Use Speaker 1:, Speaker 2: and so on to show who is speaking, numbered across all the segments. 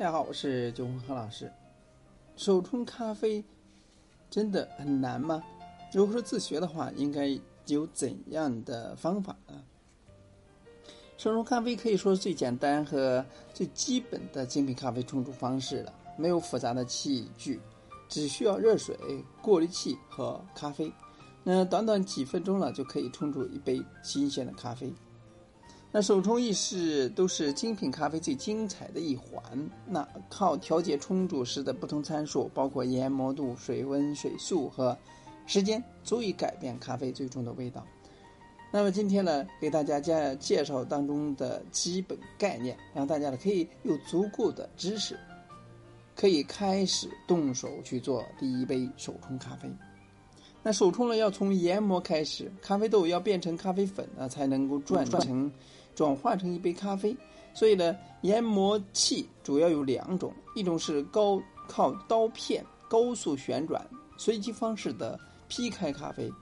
Speaker 1: 大家好，我是九红何老师。手冲咖啡真的很难吗？如果说自学的话，应该有怎样的方法呢？手冲咖啡可以说是最简单和最基本的精品咖啡冲煮方式了，没有复杂的器具，只需要热水、过滤器和咖啡。那短短几分钟了，就可以冲煮一杯新鲜的咖啡。那手冲意式都是精品咖啡最精彩的一环。那靠调节冲煮时的不同参数，包括研磨度、水温、水速和时间，足以改变咖啡最终的味道。那么今天呢，给大家介介绍当中的基本概念，让大家呢可以有足够的知识，可以开始动手去做第一杯手冲咖啡。那手冲呢，要从研磨开始，咖啡豆要变成咖啡粉呢，才能够转成。转化成一杯咖啡，所以呢，研磨器主要有两种，一种是高靠刀片高速旋转随机方式的劈开咖啡，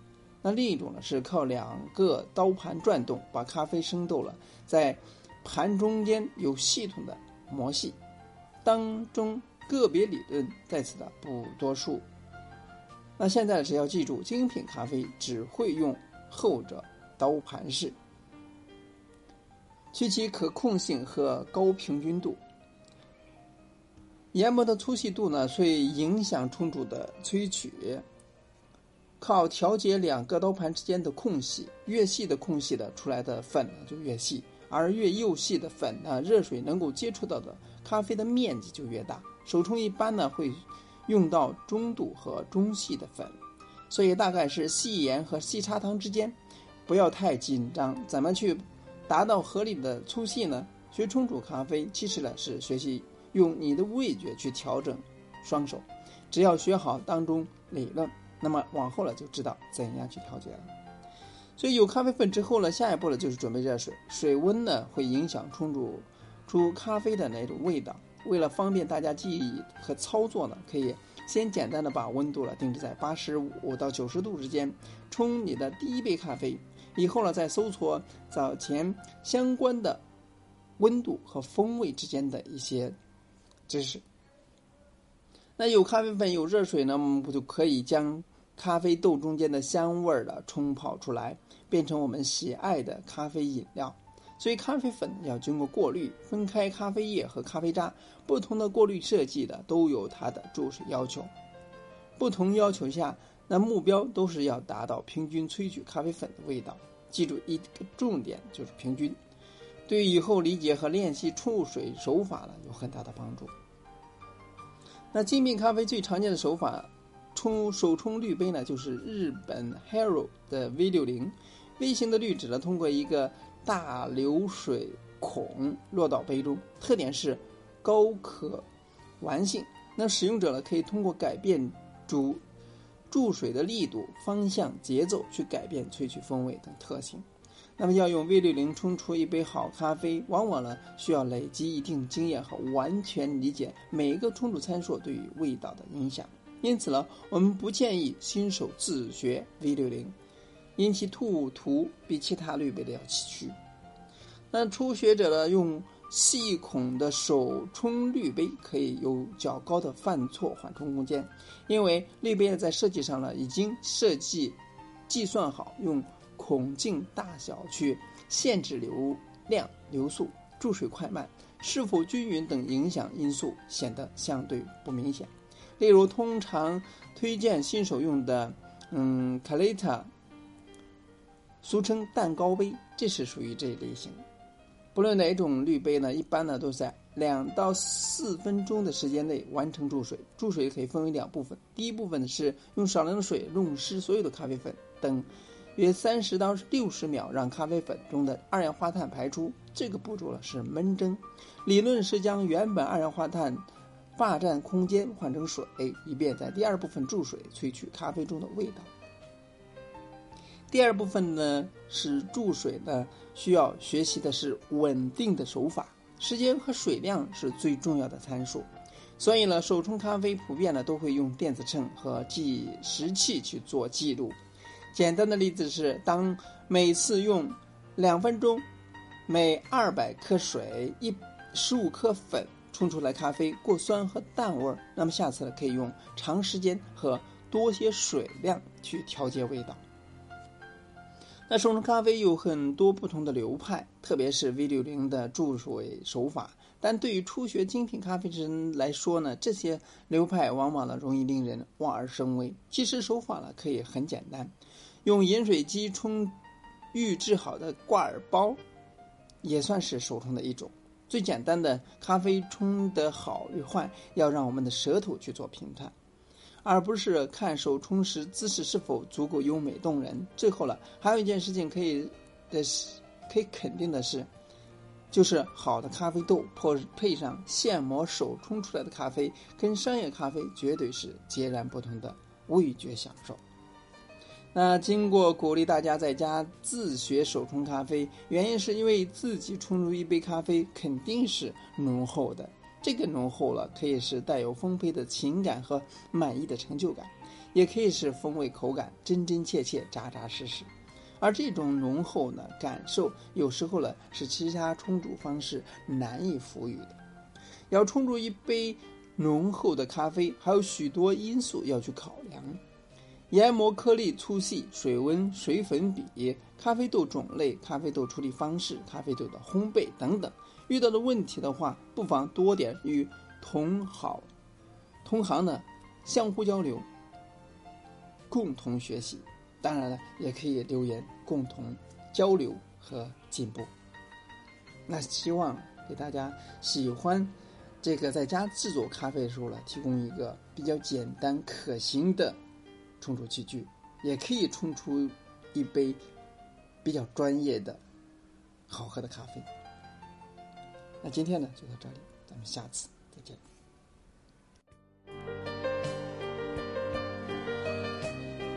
Speaker 1: 那另一种呢是靠两个刀盘转动，把咖啡生豆了，在盘中间有系统的磨细，当中个别理论在此的不多述。那现在只要记住，精品咖啡只会用后者刀盘式。其其可控性和高平均度，研磨的粗细度呢，会影响冲煮的萃取。靠调节两个刀盘之间的空隙，越细的空隙的出来的粉呢就越细，而越幼细的粉呢，热水能够接触到的咖啡的面积就越大。手冲一般呢会用到中度和中细的粉，所以大概是细盐和细砂糖之间，不要太紧张。怎么去？达到合理的粗细呢？学冲煮咖啡其实呢是学习用你的味觉去调整双手，只要学好当中理论，那么往后呢就知道怎样去调节了。所以有咖啡粉之后呢，下一步呢就是准备热水，水温呢会影响冲煮出咖啡的那种味道。为了方便大家记忆和操作呢，可以先简单的把温度呢定制在八十五到九十度之间，冲你的第一杯咖啡。以后呢，再搜索早前相关的温度和风味之间的一些知识。那有咖啡粉、有热水呢，不就可以将咖啡豆中间的香味儿的冲泡出来，变成我们喜爱的咖啡饮料。所以，咖啡粉要经过过滤，分开咖啡液和咖啡渣。不同的过滤设计的都有它的注水要求。不同要求下。那目标都是要达到平均萃取咖啡粉的味道。记住一个重点就是平均，对以后理解和练习冲水手法呢有很大的帮助。那精品咖啡最常见的手法，冲手冲滤杯呢，就是日本 Hero 的 V 六零，V 型的滤纸呢，通过一个大流水孔落到杯中，特点是高可玩性。那使用者呢，可以通过改变主注水的力度、方向、节奏去改变萃取风味等特性。那么，要用 V 六零冲出一杯好咖啡，往往呢需要累积一定经验和完全理解每一个冲煮参数对于味道的影响。因此呢，我们不建议新手自学 V 六零，因其吐图比其他滤杯的要崎岖。那初学者呢，用。细孔的手冲滤杯可以有较高的犯错缓冲空间，因为滤杯在设计上呢已经设计计算好用孔径大小去限制流量、流速、注水快慢、是否均匀等影响因素显得相对不明显。例如，通常推荐新手用的，嗯 c a l i t a 俗称蛋糕杯，这是属于这一类型。不论哪种滤杯呢，一般呢都在两到四分钟的时间内完成注水。注水可以分为两部分，第一部分是用少量的水弄湿所有的咖啡粉，等约三十到六十秒，让咖啡粉中的二氧化碳排出。这个步骤呢是闷蒸，理论是将原本二氧化碳霸占空间换成水，以便在第二部分注水萃取咖啡中的味道。第二部分呢是注水呢，需要学习的是稳定的手法，时间和水量是最重要的参数。所以呢，手冲咖啡普遍呢都会用电子秤和计时器去做记录。简单的例子是，当每次用两分钟，每二百克水一十五克粉冲出来咖啡过酸和淡味儿，那么下次呢可以用长时间和多些水量去调节味道。那手冲咖啡有很多不同的流派，特别是 V 六零的注水手法。但对于初学精品咖啡之人来说呢，这些流派往往呢容易令人望而生畏。其实手法呢可以很简单，用饮水机冲预制好的挂耳包，也算是手冲的一种。最简单的咖啡冲得好与坏，要让我们的舌头去做评判，而不是看手冲时姿势是否足够优美动人。最后了，还有一件事情可以的是，可以肯定的是。就是好的咖啡豆，配配上现磨手冲出来的咖啡，跟商业咖啡绝对是截然不同的味觉享受。那经过鼓励大家在家自学手冲咖啡，原因是因为自己冲出一杯咖啡肯定是浓厚的，这个浓厚了可以是带有丰沛的情感和满意的成就感，也可以是风味口感真真切切、扎扎实实。而这种浓厚呢感受，有时候呢是其他冲煮方式难以赋予的。要冲煮一杯浓厚的咖啡，还有许多因素要去考量：研磨颗粒粗细、水温、水粉比、咖啡豆种类、咖啡豆处理方式、咖啡豆的烘焙等等。遇到的问题的话，不妨多点与同好、同行呢相互交流，共同学习。当然了，也可以留言共同交流和进步。那希望给大家喜欢这个在家制作咖啡的时候呢，提供一个比较简单可行的冲出器具，也可以冲出一杯比较专业的好喝的咖啡。那今天呢就到这里，咱们下次再见。